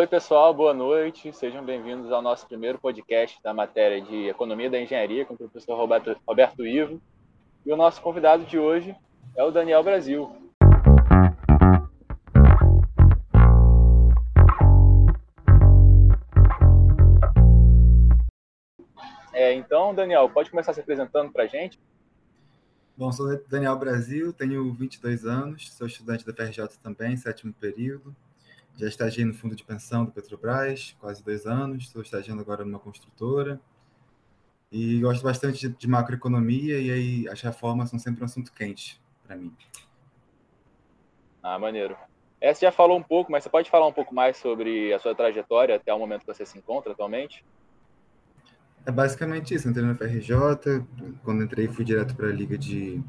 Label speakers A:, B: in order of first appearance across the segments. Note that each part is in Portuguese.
A: Oi, pessoal, boa noite. Sejam bem-vindos ao nosso primeiro podcast da matéria de Economia da Engenharia com o professor Roberto, Roberto Ivo. E o nosso convidado de hoje é o Daniel Brasil. É, então, Daniel, pode começar se apresentando para a gente?
B: Bom, sou Daniel Brasil, tenho 22 anos, sou estudante da FRJ também, sétimo período. Já estagiei no fundo de pensão do Petrobras, quase dois anos. Estou estagiando agora numa construtora. E gosto bastante de, de macroeconomia e aí as reformas são sempre um assunto quente para mim.
A: Ah, maneiro. Você já falou um pouco, mas você pode falar um pouco mais sobre a sua trajetória até o momento que você se encontra atualmente?
B: É basicamente isso. Entrei na FRJ, quando entrei fui direto para a Liga de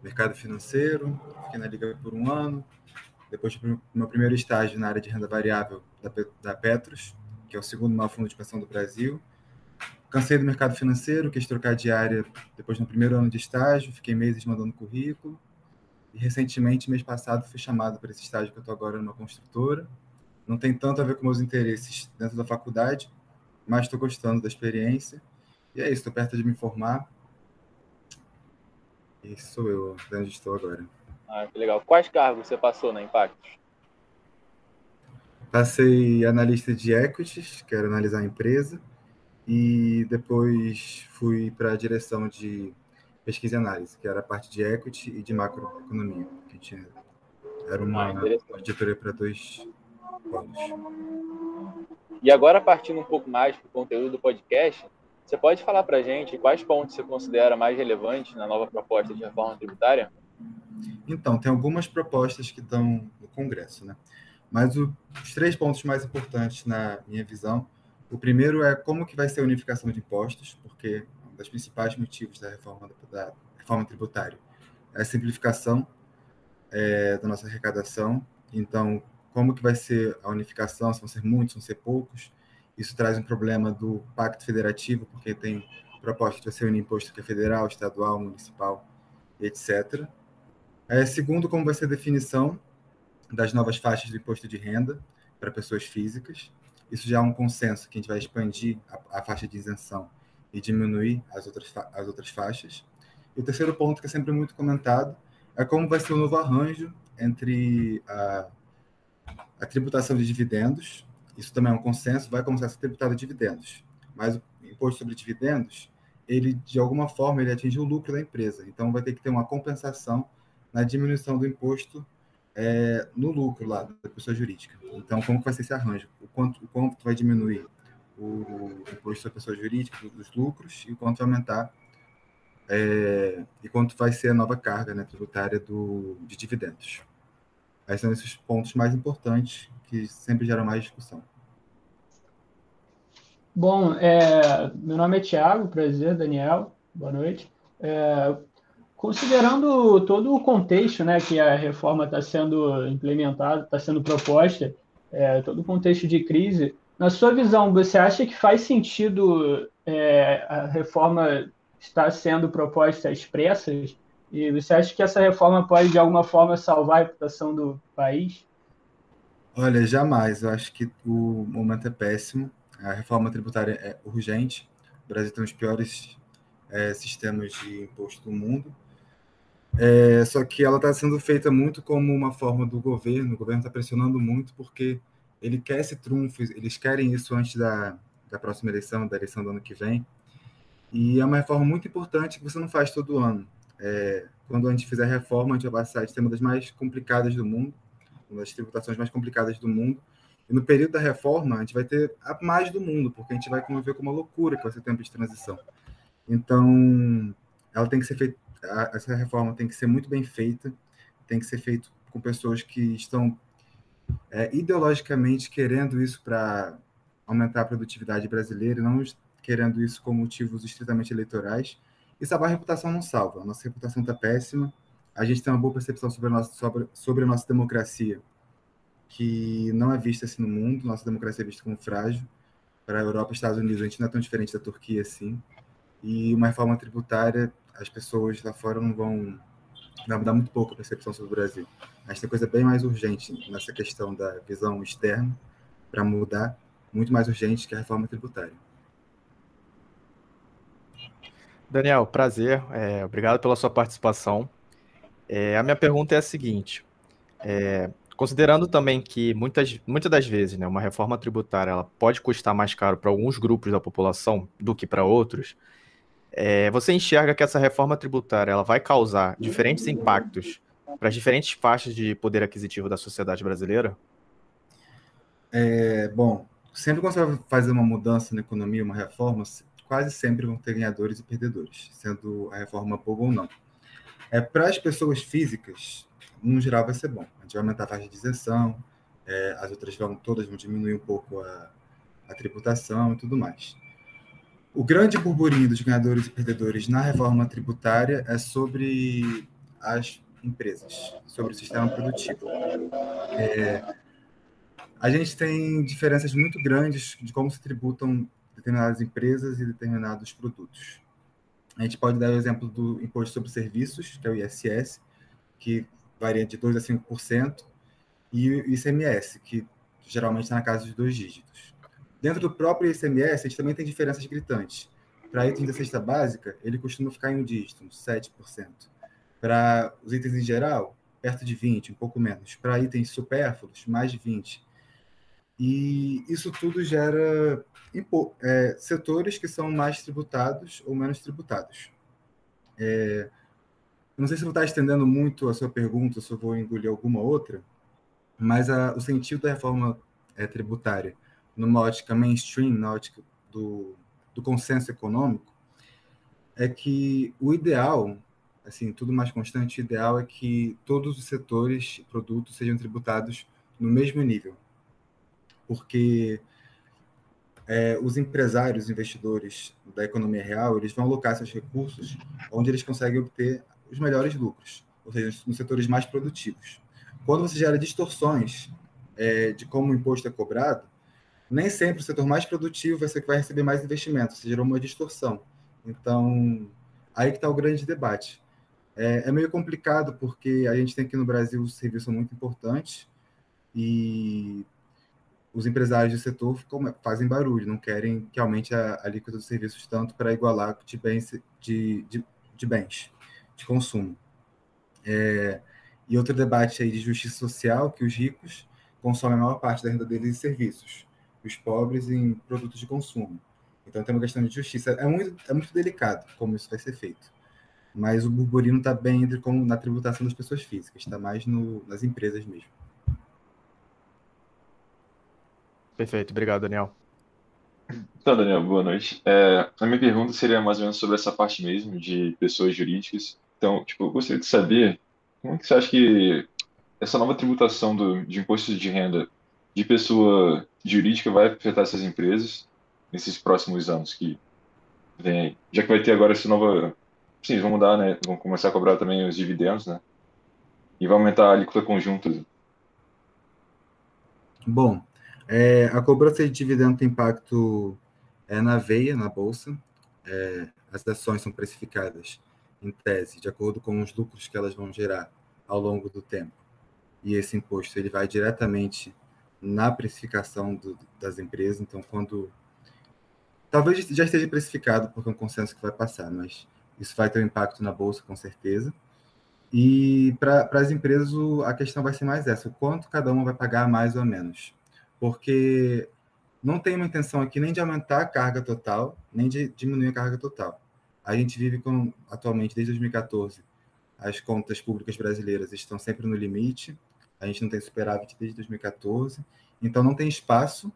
B: Mercado Financeiro, fiquei na Liga por um ano, depois do meu primeiro estágio na área de renda variável da, da Petros, que é o segundo maior fundo de pensão do Brasil. Cansei do mercado financeiro, quis trocar de área depois do primeiro ano de estágio, fiquei meses mandando currículo. E recentemente, mês passado, fui chamado para esse estágio que eu estou agora numa construtora. Não tem tanto a ver com meus interesses dentro da faculdade, mas estou gostando da experiência. E é isso, estou perto de me formar. E sou eu, onde estou agora.
A: Ah, que legal. Quais cargos você passou na Impactos?
B: Passei analista de equities, que era analisar a empresa, e depois fui para a direção de pesquisa e análise, que era a parte de equity e de macroeconomia, que tinha, era uma ah, editoria para dois polos.
A: E agora, partindo um pouco mais para o conteúdo do podcast, você pode falar para a gente quais pontos você considera mais relevantes na nova proposta de reforma tributária?
B: Então, tem algumas propostas que estão no Congresso, né? Mas o, os três pontos mais importantes na minha visão, o primeiro é como que vai ser a unificação de impostos, porque um dos principais motivos da reforma, da reforma tributária é a simplificação é, da nossa arrecadação. Então, como que vai ser a unificação, se vão ser muitos, se vão ser poucos. Isso traz um problema do pacto federativo, porque tem proposta de você unir imposto que é federal, estadual, municipal, etc. É, segundo, como vai ser a definição das novas faixas de imposto de renda para pessoas físicas. Isso já é um consenso que a gente vai expandir a, a faixa de isenção e diminuir as outras, as outras faixas. E o terceiro ponto, que é sempre muito comentado, é como vai ser o novo arranjo entre a, a tributação de dividendos. Isso também é um consenso, vai começar a ser tributado dividendos. Mas o imposto sobre dividendos, ele, de alguma forma, ele atinge o lucro da empresa. Então, vai ter que ter uma compensação na diminuição do imposto é, no lucro lá da pessoa jurídica. Então, como vai ser esse arranjo? O quanto, o quanto vai diminuir o imposto da pessoa jurídica dos lucros e quanto vai aumentar é, e quanto vai ser a nova carga né, tributária do, de dividendos. Esses são esses pontos mais importantes que sempre geram mais discussão.
C: Bom, é, meu nome é Tiago, prazer, Daniel, boa noite. É, Considerando todo o contexto né, que a reforma está sendo implementada, está sendo proposta, é, todo o contexto de crise, na sua visão, você acha que faz sentido é, a reforma estar sendo proposta às pressas? E você acha que essa reforma pode, de alguma forma, salvar a reputação do país?
B: Olha, jamais. Eu acho que o momento é péssimo. A reforma tributária é urgente. O Brasil tem os piores é, sistemas de imposto do mundo. É, só que ela está sendo feita muito como uma forma do governo, o governo está pressionando muito porque ele quer esse trunfo, eles querem isso antes da, da próxima eleição, da eleição do ano que vem. E é uma reforma muito importante que você não faz todo ano. É, quando a gente fizer a reforma, a gente vai passar de ser uma das mais complicadas do mundo, uma das tributações mais complicadas do mundo. E no período da reforma, a gente vai ter a mais do mundo, porque a gente vai conviver com uma loucura que vai ser tempo de transição. Então, ela tem que ser feita essa reforma tem que ser muito bem feita, tem que ser feito com pessoas que estão é, ideologicamente querendo isso para aumentar a produtividade brasileira, não querendo isso com motivos estritamente eleitorais. E salvar a reputação não salva. A nossa reputação está péssima. A gente tem uma boa percepção sobre a nossa, sobre, sobre a nossa democracia, que não é vista assim no mundo. Nossa democracia é vista como frágil. Para a Europa e Estados Unidos, a gente não é tão diferente da Turquia assim. E uma reforma tributária as pessoas lá fora não vão vai mudar muito pouco a percepção sobre o Brasil. A gente tem coisa bem mais urgente nessa questão da visão externa para mudar, muito mais urgente que a reforma tributária.
D: Daniel, prazer. É, obrigado pela sua participação. É, a minha pergunta é a seguinte: é, considerando também que muitas, muitas das vezes né, uma reforma tributária ela pode custar mais caro para alguns grupos da população do que para outros, é, você enxerga que essa reforma tributária ela vai causar diferentes impactos para as diferentes faixas de poder aquisitivo da sociedade brasileira?
B: É, bom, sempre quando você vai fazer uma mudança na economia, uma reforma, quase sempre vão ter ganhadores e perdedores, sendo a reforma boa ou não. É, para as pessoas físicas, no geral vai ser bom. A gente vai aumentar a faixa de isenção, é, as outras vão todas vão diminuir um pouco a, a tributação e tudo mais. O grande burburinho dos ganhadores e perdedores na reforma tributária é sobre as empresas, sobre o sistema produtivo. É, a gente tem diferenças muito grandes de como se tributam determinadas empresas e determinados produtos. A gente pode dar o exemplo do imposto sobre serviços, que é o ISS, que varia de 2% a 5%, e o ICMS, que geralmente está na casa de dois dígitos. Dentro do próprio ICMS, a gente também tem diferenças gritantes. Para itens da cesta básica, ele costuma ficar em um dígito, uns 7%. Para os itens em geral, perto de 20%, um pouco menos. Para itens supérfluos, mais de 20%. E isso tudo gera é, setores que são mais tributados ou menos tributados. É, não sei se vou estar estendendo muito a sua pergunta, se eu vou engolir alguma outra, mas a, o sentido da reforma é, tributária, numa ótica mainstream, na ótica do, do consenso econômico, é que o ideal, assim, tudo mais constante, o ideal é que todos os setores e produtos sejam tributados no mesmo nível, porque é, os empresários, os investidores da economia real, eles vão alocar seus recursos onde eles conseguem obter os melhores lucros, ou seja, nos setores mais produtivos. Quando você gera distorções é, de como o imposto é cobrado, nem sempre o setor mais produtivo vai ser que vai receber mais investimento, você gerou uma distorção. Então, aí que está o grande debate. É, é, meio complicado porque a gente tem aqui no Brasil serviços muito importantes e os empresários do setor ficam, fazem barulho, não querem que aumente a, a alíquota dos serviços tanto para igualar de bens, de, de, de bens, de consumo. É, e outro debate aí de justiça social, que os ricos consomem a maior parte da renda deles em serviços, os pobres em produtos de consumo. Então tem uma questão de justiça. É muito, é muito delicado como isso vai ser feito. Mas o burburinho está bem entre como na tributação das pessoas físicas, está mais no, nas empresas mesmo.
D: Perfeito, obrigado, Daniel.
E: Então, Daniel, boa noite. É, a minha pergunta seria mais ou menos sobre essa parte mesmo de pessoas jurídicas. Então, tipo, eu gostaria de saber como é que você acha que essa nova tributação do, de impostos de renda de pessoa jurídica vai afetar essas empresas nesses próximos anos que vem aí? Já que vai ter agora essa nova. Sim, vão mudar, né? Vão começar a cobrar também os dividendos, né? E vai aumentar a alíquota conjunta.
B: Bom, é, a cobrança de dividendo tem impacto é, na veia, na bolsa. É, as ações são precificadas, em tese, de acordo com os lucros que elas vão gerar ao longo do tempo. E esse imposto ele vai diretamente na precificação do, das empresas. Então, quando. Talvez já esteja precificado, porque é um consenso que vai passar, mas isso vai ter um impacto na bolsa, com certeza. E para as empresas, a questão vai ser mais essa: o quanto cada uma vai pagar mais ou menos porque não tem uma intenção aqui nem de aumentar a carga total, nem de diminuir a carga total. A gente vive com, atualmente, desde 2014, as contas públicas brasileiras estão sempre no limite, a gente não tem superávit desde 2014, então não tem espaço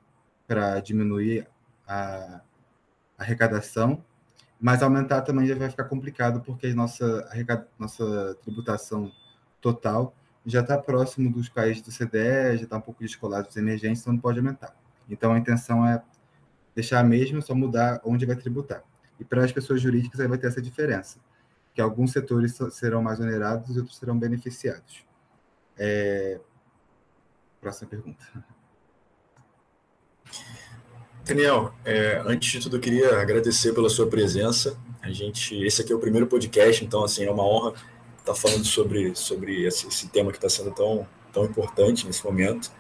B: para diminuir a arrecadação, mas aumentar também já vai ficar complicado, porque a nossa, nossa tributação total já está próximo dos países do CDE, já está um pouco descolado dos emergentes, então não pode aumentar. Então a intenção é deixar a mesma, só mudar onde vai tributar. E para as pessoas jurídicas aí vai ter essa diferença, que alguns setores serão mais onerados e outros serão beneficiados. É... Próxima pergunta.
F: Daniel, é, antes de tudo, eu queria agradecer pela sua presença. A gente, esse aqui é o primeiro podcast, então assim é uma honra está falando sobre, sobre esse, esse tema que está sendo tão, tão importante nesse momento.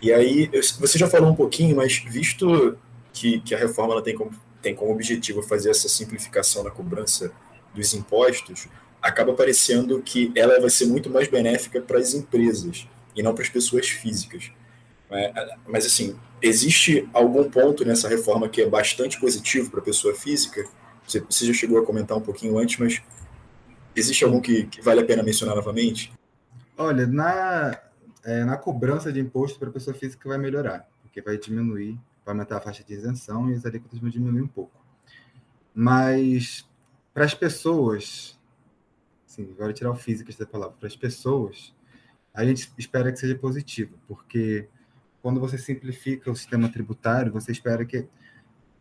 F: E aí, você já falou um pouquinho, mas visto que, que a reforma tem, como, tem como objetivo fazer essa simplificação na cobrança dos impostos, acaba parecendo que ela vai ser muito mais benéfica para as empresas e não para as pessoas físicas. É, mas, assim, existe algum ponto nessa reforma que é bastante positivo para a pessoa física? Você, já chegou a comentar um pouquinho antes, mas existe algum que, que vale a pena mencionar novamente?
B: Olha, na, é, na cobrança de imposto para a pessoa física vai melhorar, porque vai diminuir, vai aumentar a faixa de isenção e as alíquotas vão diminuir um pouco. Mas para as pessoas, assim, agora tirar o físico da palavra, para as pessoas, a gente espera que seja positivo, porque quando você simplifica o sistema tributário, você espera que,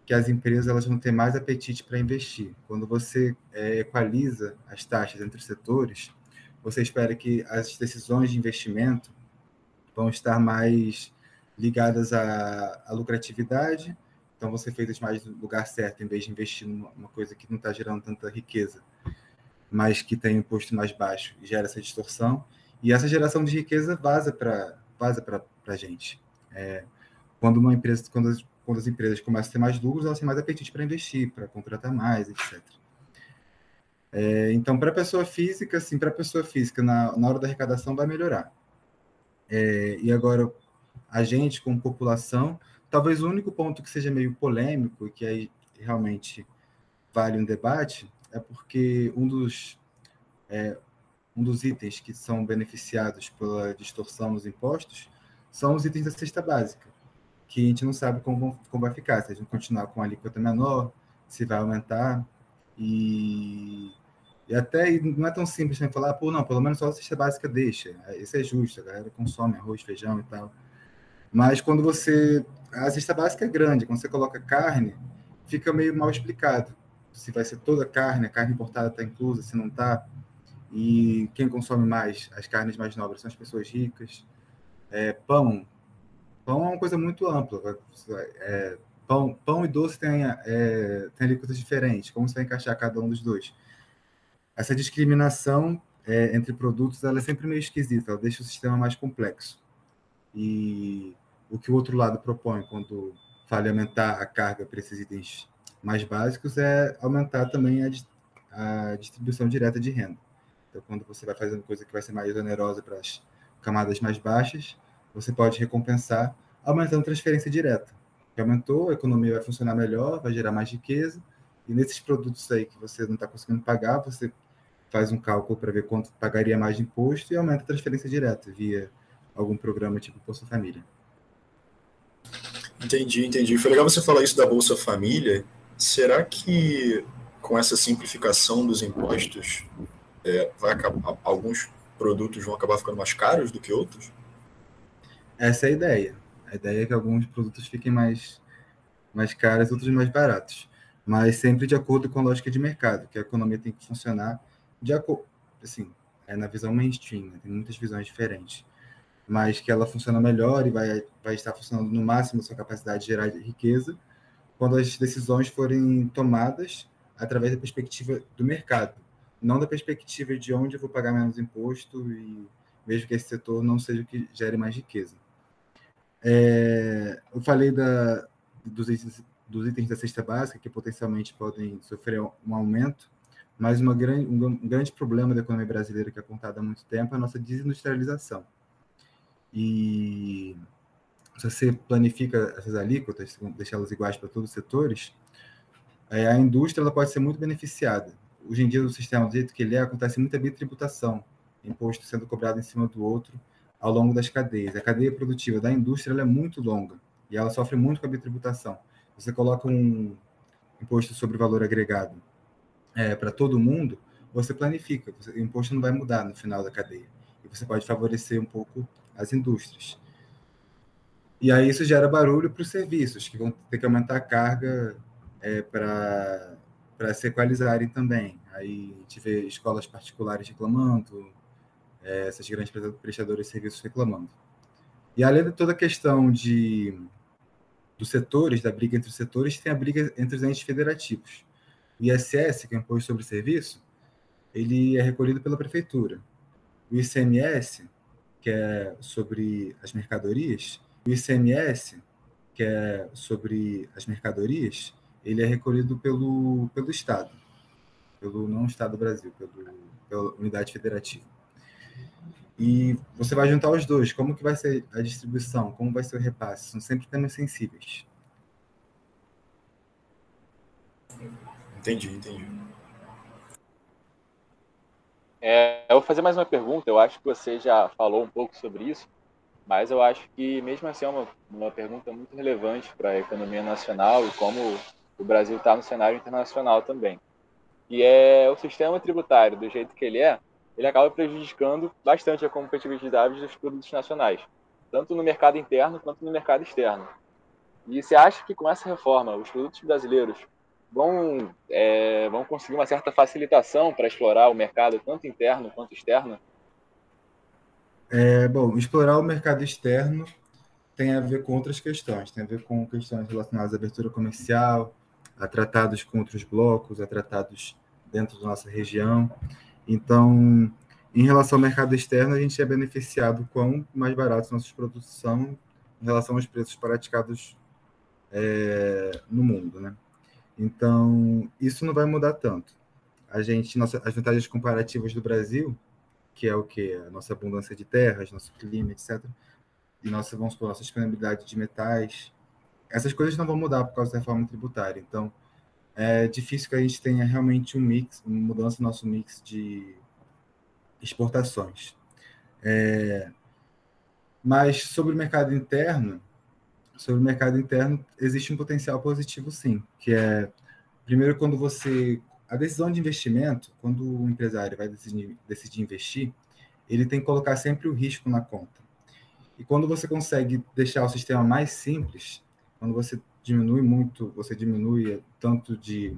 B: que as empresas elas vão ter mais apetite para investir. Quando você é, equaliza as taxas entre os setores, você espera que as decisões de investimento vão estar mais ligadas à, à lucratividade. Então, você fez mais no lugar certo, em vez de investir numa coisa que não está gerando tanta riqueza, mas que tem imposto mais baixo e gera essa distorção. E essa geração de riqueza vaza para vaza a gente. É, quando uma empresa, quando as, quando as empresas começam a ter mais lucros, elas têm mais apetite para investir, para contratar mais, etc. É, então, para a pessoa física, sim, para a pessoa física, na, na hora da arrecadação vai melhorar. É, e agora, a gente, como população, talvez o único ponto que seja meio polêmico, que aí realmente vale um debate, é porque um dos, é, um dos itens que são beneficiados pela distorção nos impostos são os itens da cesta básica, que a gente não sabe como, como vai ficar, se a gente continuar com a alíquota menor, se vai aumentar, e, e até não é tão simples né, falar, pô, não, pelo menos só a cesta básica deixa, isso é justo, a galera consome arroz, feijão e tal, mas quando você, a cesta básica é grande, quando você coloca carne, fica meio mal explicado, se vai ser toda carne, a carne importada está inclusa, se não está, e quem consome mais as carnes mais nobres são as pessoas ricas, é, pão. Pão é uma coisa muito ampla. É, pão, pão e doce têm, é, têm alíquotas diferentes. Como você vai encaixar cada um dos dois? Essa discriminação é, entre produtos ela é sempre meio esquisita. Ela deixa o sistema mais complexo. E o que o outro lado propõe quando fala aumentar a carga para esses itens mais básicos é aumentar também a, a distribuição direta de renda. Então, quando você vai fazendo coisa que vai ser mais onerosa para as camadas mais baixas, você pode recompensar aumentando transferência direta. Que aumentou, a economia vai funcionar melhor, vai gerar mais riqueza, e nesses produtos aí que você não está conseguindo pagar, você faz um cálculo para ver quanto pagaria mais de imposto e aumenta a transferência direta via algum programa tipo Bolsa Família.
F: Entendi, entendi. Foi legal você falar isso da Bolsa Família. Será que com essa simplificação dos impostos é, vai acabar, alguns produtos vão acabar ficando mais caros do que outros?
B: Essa é a ideia. A ideia é que alguns produtos fiquem mais, mais caros, outros mais baratos. Mas sempre de acordo com a lógica de mercado, que a economia tem que funcionar de acordo, assim, é na visão mainstream, né? tem muitas visões diferentes. Mas que ela funciona melhor e vai, vai estar funcionando no máximo sua capacidade de gerar riqueza quando as decisões forem tomadas através da perspectiva do mercado não da perspectiva de onde eu vou pagar menos imposto e mesmo que esse setor não seja o que gere mais riqueza. É, eu falei da, dos, itens, dos itens da cesta básica que potencialmente podem sofrer um aumento, mas uma grande, um, um grande problema da economia brasileira que é apontado há muito tempo é a nossa desindustrialização. E se você planifica essas alíquotas, deixá-las iguais para todos os setores, é, a indústria ela pode ser muito beneficiada hoje em dia, o sistema do jeito que ele é, acontece muita bitributação, imposto sendo cobrado em cima do outro ao longo das cadeias. A cadeia produtiva da indústria é muito longa e ela sofre muito com a bitributação. Você coloca um imposto sobre valor agregado é, para todo mundo, você planifica, o imposto não vai mudar no final da cadeia. E você pode favorecer um pouco as indústrias. E aí isso gera barulho para os serviços, que vão ter que aumentar a carga é, para se equalizarem também. Aí a gente vê escolas particulares reclamando, é, essas grandes prestadoras de serviços reclamando. E além de toda a questão de, dos setores, da briga entre os setores, tem a briga entre os entes federativos. O ISS, que é o Imposto sobre Serviço, ele é recolhido pela prefeitura. O ICMS, que é sobre as mercadorias, o ICMS, que é sobre as mercadorias, ele é recolhido pelo, pelo Estado, pelo não Estado do Brasil, pelo, pela unidade federativa. E você vai juntar os dois, como que vai ser a distribuição, como vai ser o repasse, são sempre temas sensíveis.
F: Entendi, entendi.
A: É, eu vou fazer mais uma pergunta, eu acho que você já falou um pouco sobre isso, mas eu acho que mesmo assim é uma, uma pergunta muito relevante para a economia nacional e como o Brasil está no cenário internacional também. E é o sistema tributário, do jeito que ele é, ele acaba prejudicando bastante a competitividade dos produtos nacionais, tanto no mercado interno quanto no mercado externo. E você acha que com essa reforma os produtos brasileiros vão, é, vão conseguir uma certa facilitação para explorar o mercado tanto interno quanto externo?
B: É, bom, explorar o mercado externo tem a ver com outras questões, tem a ver com questões relacionadas à abertura comercial, a tratados com outros blocos, a tratados dentro da nossa região. Então, em relação ao mercado externo, a gente é beneficiado quão mais baratos nossos produtos são em relação aos preços praticados é, no mundo, né? Então, isso não vai mudar tanto. A gente, nossa, as vantagens comparativas do Brasil, que é o que a nossa abundância de terras, nosso clima, etc, e nossa, vamos supor, nossa disponibilidade de metais, essas coisas não vão mudar por causa da reforma tributária. Então, é difícil que a gente tenha realmente um mix, uma mudança no nosso mix de exportações. É, mas sobre o mercado interno, sobre o mercado interno existe um potencial positivo, sim, que é primeiro quando você a decisão de investimento, quando o empresário vai decidir, decidir investir, ele tem que colocar sempre o risco na conta. E quando você consegue deixar o sistema mais simples, quando você diminui muito, você diminui tanto de.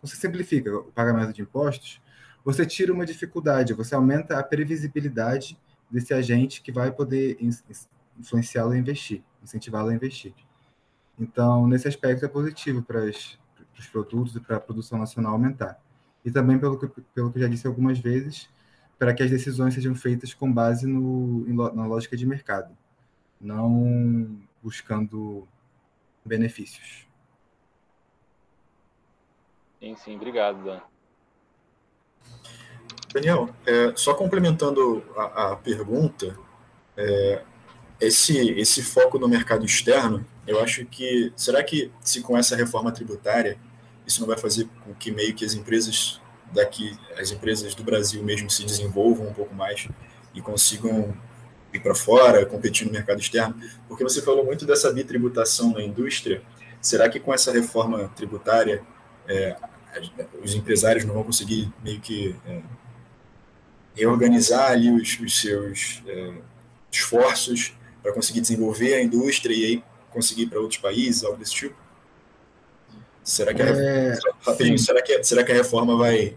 B: Você simplifica o pagamento de impostos, você tira uma dificuldade, você aumenta a previsibilidade desse agente que vai poder influenciá-lo a investir, incentivá-lo a investir. Então, nesse aspecto é positivo para os produtos e para a produção nacional aumentar. E também, pelo que, pelo que eu já disse algumas vezes, para que as decisões sejam feitas com base no, na lógica de mercado, não buscando benefícios.
A: Sim, sim, obrigado, Dan.
F: Daniel, é, só complementando a, a pergunta, é, esse, esse foco no mercado externo, eu acho que, será que se com essa reforma tributária, isso não vai fazer com que meio que as empresas daqui, as empresas do Brasil mesmo se desenvolvam um pouco mais e consigam ir para fora, competir no mercado externo, porque você falou muito dessa bitributação na indústria. Será que com essa reforma tributária é, os empresários não vão conseguir meio que é, reorganizar ali os, os seus é, esforços para conseguir desenvolver a indústria e aí conseguir ir para outros países, algo desse tipo? Será que a, é, será que, será que a reforma vai,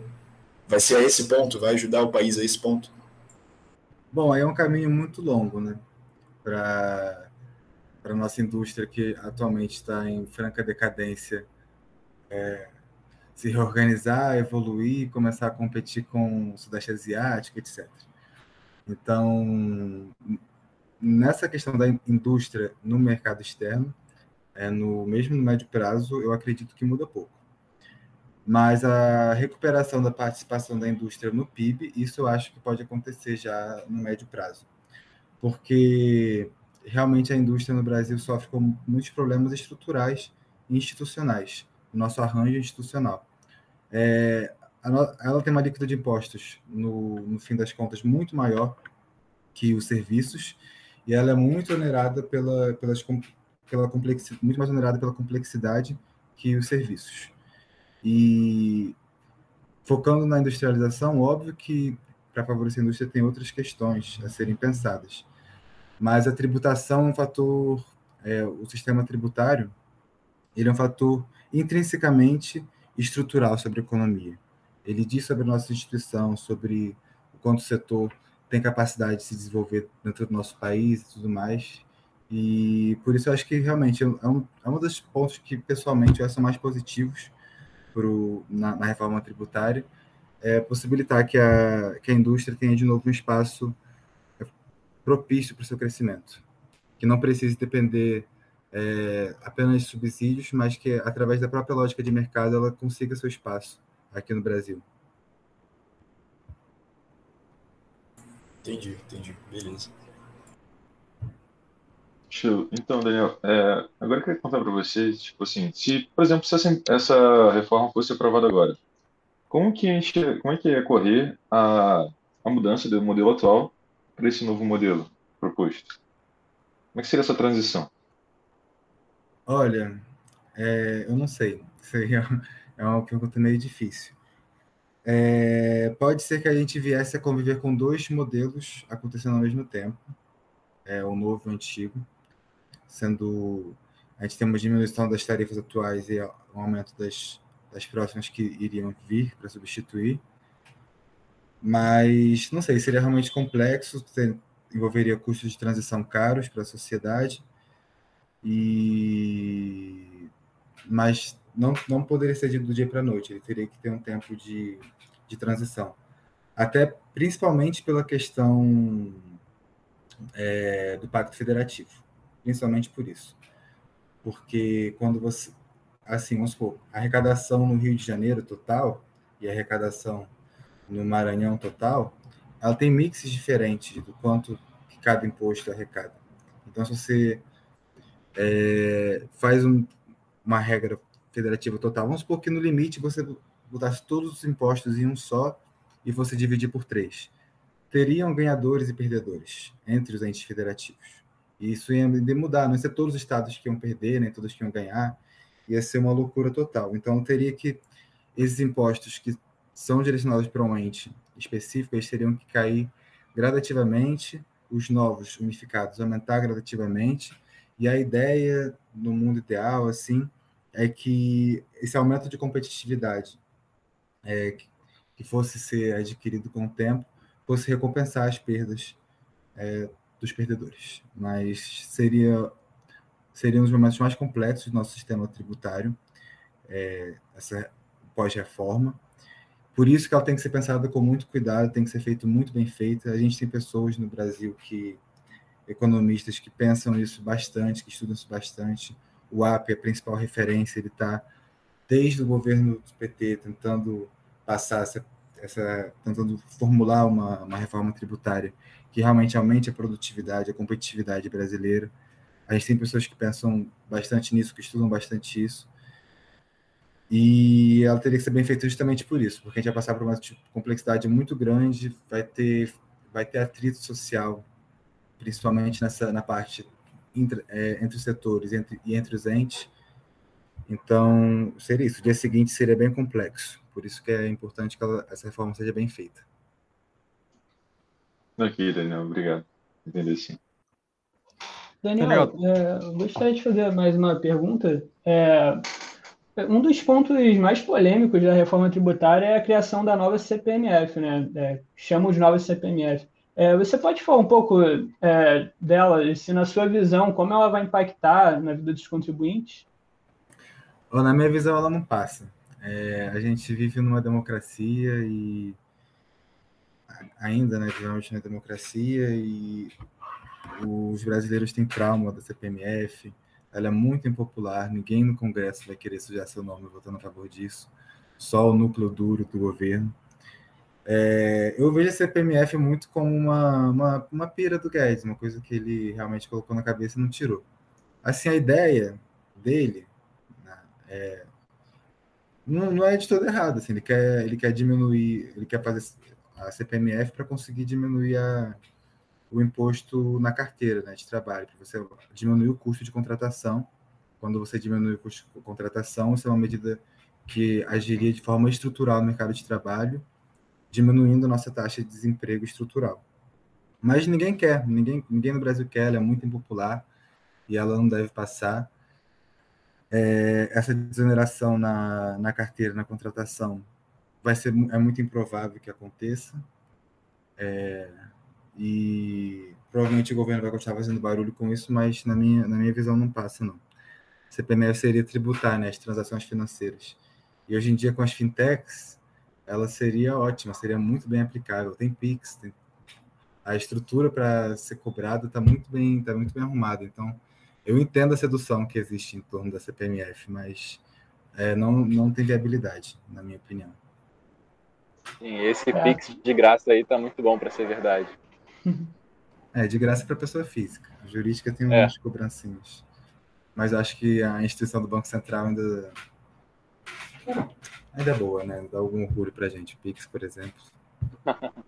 F: vai ser a esse ponto? Vai ajudar o país a esse ponto?
B: Bom, aí é um caminho muito longo, né? Para a nossa indústria que atualmente está em franca decadência, é, se reorganizar, evoluir, começar a competir com o Sudeste Asiático, etc. Então, nessa questão da indústria no mercado externo, é, no mesmo no médio prazo, eu acredito que muda pouco. Mas a recuperação da participação da indústria no PIB, isso eu acho que pode acontecer já no médio prazo. Porque realmente a indústria no Brasil sofre com muitos problemas estruturais e institucionais, o nosso arranjo institucional. É, ela tem uma alíquota de impostos, no, no fim das contas, muito maior que os serviços, e ela é muito onerada pela, pelas, pela complexidade, muito mais onerada pela complexidade que os serviços. E focando na industrialização, óbvio que para favorecer a indústria tem outras questões a serem pensadas. Mas a tributação é um fator, é, o sistema tributário, ele é um fator intrinsecamente estrutural sobre a economia. Ele diz sobre a nossa instituição, sobre o quanto o setor tem capacidade de se desenvolver dentro do nosso país e tudo mais. E por isso eu acho que realmente é um, é um dos pontos que, pessoalmente, eu acho mais positivos pro, na, na, reforma tributária, é possibilitar que a, que a indústria tenha de novo um espaço propício para o seu crescimento, que não precise depender é, apenas de subsídios, mas que através da própria lógica de mercado ela consiga seu espaço aqui no Brasil.
F: Entendi, entendi. Beleza.
E: Então, Daniel, é, agora eu queria contar para vocês, tipo assim, se, por exemplo, se essa, essa reforma fosse aprovada agora, como que a gente, como é que ia correr a, a mudança do modelo atual para esse novo modelo proposto? Como é que seria essa transição?
B: Olha, é, eu não sei. Seria é uma pergunta meio difícil. É, pode ser que a gente viesse a conviver com dois modelos acontecendo ao mesmo tempo, é, o novo e o antigo, sendo a gente tem uma diminuição das tarifas atuais e um aumento das, das próximas que iriam vir para substituir. Mas não sei, seria realmente complexo, envolveria custos de transição caros para a sociedade e mas não, não poderia ser do dia para a noite, ele teria que ter um tempo de, de transição. Até principalmente pela questão é, do Pacto Federativo, principalmente por isso. Porque quando você, assim, vamos supor, a arrecadação no Rio de Janeiro total e a arrecadação no Maranhão total, ela tem mixes diferentes do quanto cada imposto arrecada. Então, se você é, faz um, uma regra federativa total. Vamos supor que no limite você botasse todos os impostos em um só e você dividir por três. Teriam ganhadores e perdedores entre os entes federativos. E isso ia mudar, não ia ser todos os estados que iam perder, nem todos que iam ganhar, ia ser uma loucura total. Então, teria que, esses impostos que são direcionados para um ente específico, eles teriam que cair gradativamente, os novos unificados aumentar gradativamente, e a ideia, no mundo ideal, assim, é que esse aumento de competitividade é, que fosse ser adquirido com o tempo fosse recompensar as perdas é, dos perdedores. Mas seria seriam os momentos mais complexos do nosso sistema tributário, é, essa pós-reforma. Por isso que ela tem que ser pensada com muito cuidado, tem que ser feito muito bem feita. A gente tem pessoas no Brasil que economistas que pensam isso bastante, que estudam isso bastante. O AP é a principal referência, ele está desde o governo do PT tentando passar essa, essa tentando formular uma, uma reforma tributária que realmente aumente a produtividade, a competitividade brasileira. A gente tem pessoas que pensam bastante nisso, que estudam bastante isso. E ela teria que ser bem feita justamente por isso, porque a gente vai passar por uma complexidade muito grande, vai ter, vai ter atrito social principalmente nessa na parte entre, é, entre os setores entre, e entre os entes. Então, seria isso. O dia seguinte seria bem complexo. Por isso que é importante que ela, essa reforma seja bem feita.
E: Ok, Daniel. Obrigado. Entendi sim.
C: Daniel, Daniel. É, gostaria de fazer mais uma pergunta. É, um dos pontos mais polêmicos da reforma tributária é a criação da nova CPMF, né? É, chamam de nova CPMF. É, você pode falar um pouco é, dela, se na sua visão, como ela vai impactar na vida dos contribuintes?
B: Na minha visão, ela não passa. É, a gente vive numa democracia e ainda, né, vivemos na democracia e os brasileiros têm trauma da CPMF, ela é muito impopular, ninguém no Congresso vai querer sujar seu nome votando a favor disso, só o núcleo duro do governo. É, eu vejo a CPMF muito como uma, uma, uma pira do Guedes, uma coisa que ele realmente colocou na cabeça e não tirou. Assim, a ideia dele é, não, não é de todo errado. Assim, ele, quer, ele quer diminuir, ele quer fazer a CPMF para conseguir diminuir a, o imposto na carteira né, de trabalho, para você diminuir o custo de contratação. Quando você diminui o custo de contratação, isso é uma medida que agiria de forma estrutural no mercado de trabalho diminuindo a nossa taxa de desemprego estrutural. Mas ninguém quer, ninguém, ninguém no Brasil quer, ela é muito impopular e ela não deve passar. É, essa desoneração na, na carteira, na contratação, vai ser é muito improvável que aconteça. É, e provavelmente o governo vai continuar fazendo barulho com isso, mas na minha, na minha visão não passa, não. CPMF seria tributar né, as transações financeiras. E hoje em dia, com as fintechs, ela seria ótima, seria muito bem aplicável. Tem Pix, tem a estrutura para ser cobrada está muito bem, tá muito bem arrumada. Então, eu entendo a sedução que existe em torno da CPMF, mas é, não, não tem viabilidade, na minha opinião.
A: Sim, esse é. Pix de graça aí tá muito bom para ser verdade.
B: É, de graça para pessoa física. A jurídica tem é. umas cobrancinhas. Mas acho que a instituição do Banco Central ainda ainda é boa, né? Dá algum orgulho pra gente. Pix, por exemplo.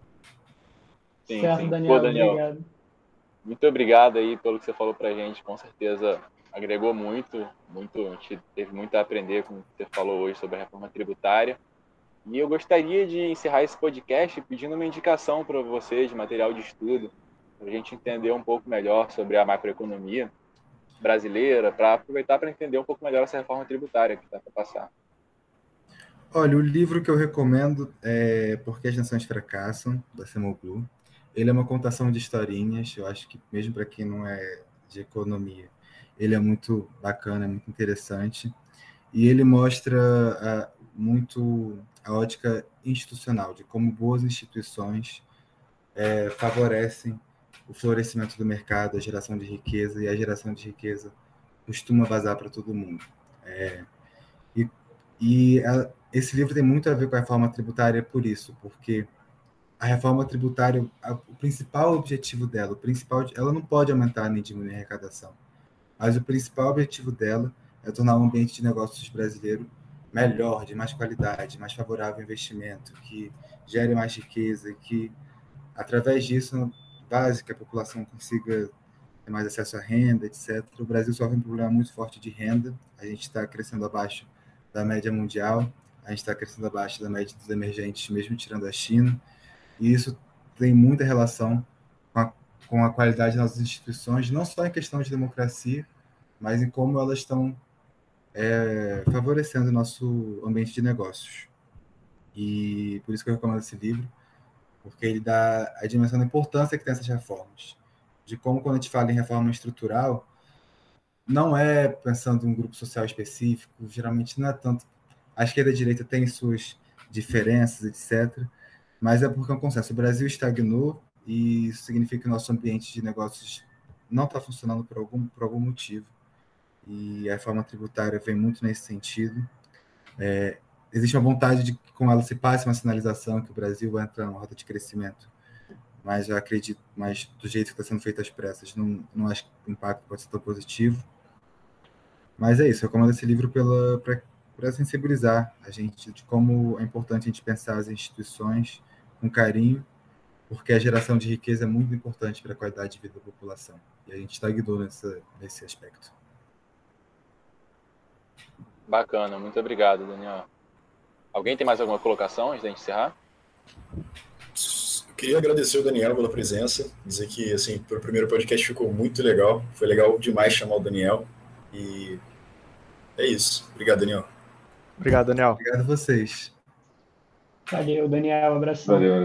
A: sim, certo, sim. Daniel, Pô, Daniel, obrigado. Muito obrigado aí pelo que você falou pra gente. Com certeza agregou muito, muito, a gente teve muito a aprender com o que você falou hoje sobre a reforma tributária. E eu gostaria de encerrar esse podcast pedindo uma indicação para vocês de material de estudo, para a gente entender um pouco melhor sobre a macroeconomia brasileira, para aproveitar para entender um pouco melhor essa reforma tributária que está para passar.
B: Olha, o livro que eu recomendo é Porque as Nações Fracassam, da Semoglu. Ele é uma contação de historinhas, eu acho que mesmo para quem não é de economia, ele é muito bacana, é muito interessante. E ele mostra uh, muito a ótica institucional, de como boas instituições é, favorecem o florescimento do mercado, a geração de riqueza, e a geração de riqueza costuma vazar para todo mundo. É, e e esse livro tem muito a ver com a reforma tributária por isso, porque a reforma tributária, a, o principal objetivo dela, o principal, ela não pode aumentar nem diminuir a arrecadação, mas o principal objetivo dela é tornar o ambiente de negócios brasileiro melhor, de mais qualidade, mais favorável ao investimento, que gere mais riqueza, que através disso, base que a população consiga ter mais acesso à renda, etc. O Brasil sofre um problema muito forte de renda, a gente está crescendo abaixo da média mundial, a gente está crescendo abaixo da média dos emergentes, mesmo tirando a China, e isso tem muita relação com a, com a qualidade das nossas instituições, não só em questão de democracia, mas em como elas estão é, favorecendo o nosso ambiente de negócios. E por isso que eu recomendo esse livro, porque ele dá a dimensão da importância que tem essas reformas, de como quando a gente fala em reforma estrutural, não é pensando em um grupo social específico, geralmente não é tanto. A esquerda e a direita têm suas diferenças, etc. Mas é porque é um consenso. O Brasil estagnou e isso significa que o nosso ambiente de negócios não está funcionando por algum, por algum motivo. E a reforma tributária vem muito nesse sentido. É, existe uma vontade de que com ela se passe uma sinalização que o Brasil vai entrar numa rota de crescimento mas eu acredito, mas do jeito que está sendo feito às pressas, não, não acho que o impacto pode ser tão positivo. Mas é isso, eu recomendo esse livro para sensibilizar a gente de como é importante a gente pensar as instituições com carinho, porque a geração de riqueza é muito importante para a qualidade de vida da população. E a gente está guiando nessa, nesse aspecto.
A: Bacana, muito obrigado, Daniel. Alguém tem mais alguma colocação antes da gente encerrar?
F: Eu queria agradecer o Daniel pela presença, dizer que assim, o primeiro podcast ficou muito legal, foi legal demais chamar o Daniel. E é isso. Obrigado, Daniel.
D: Obrigado, Daniel.
B: Obrigado a vocês.
C: Valeu, Daniel. Abração. Valeu.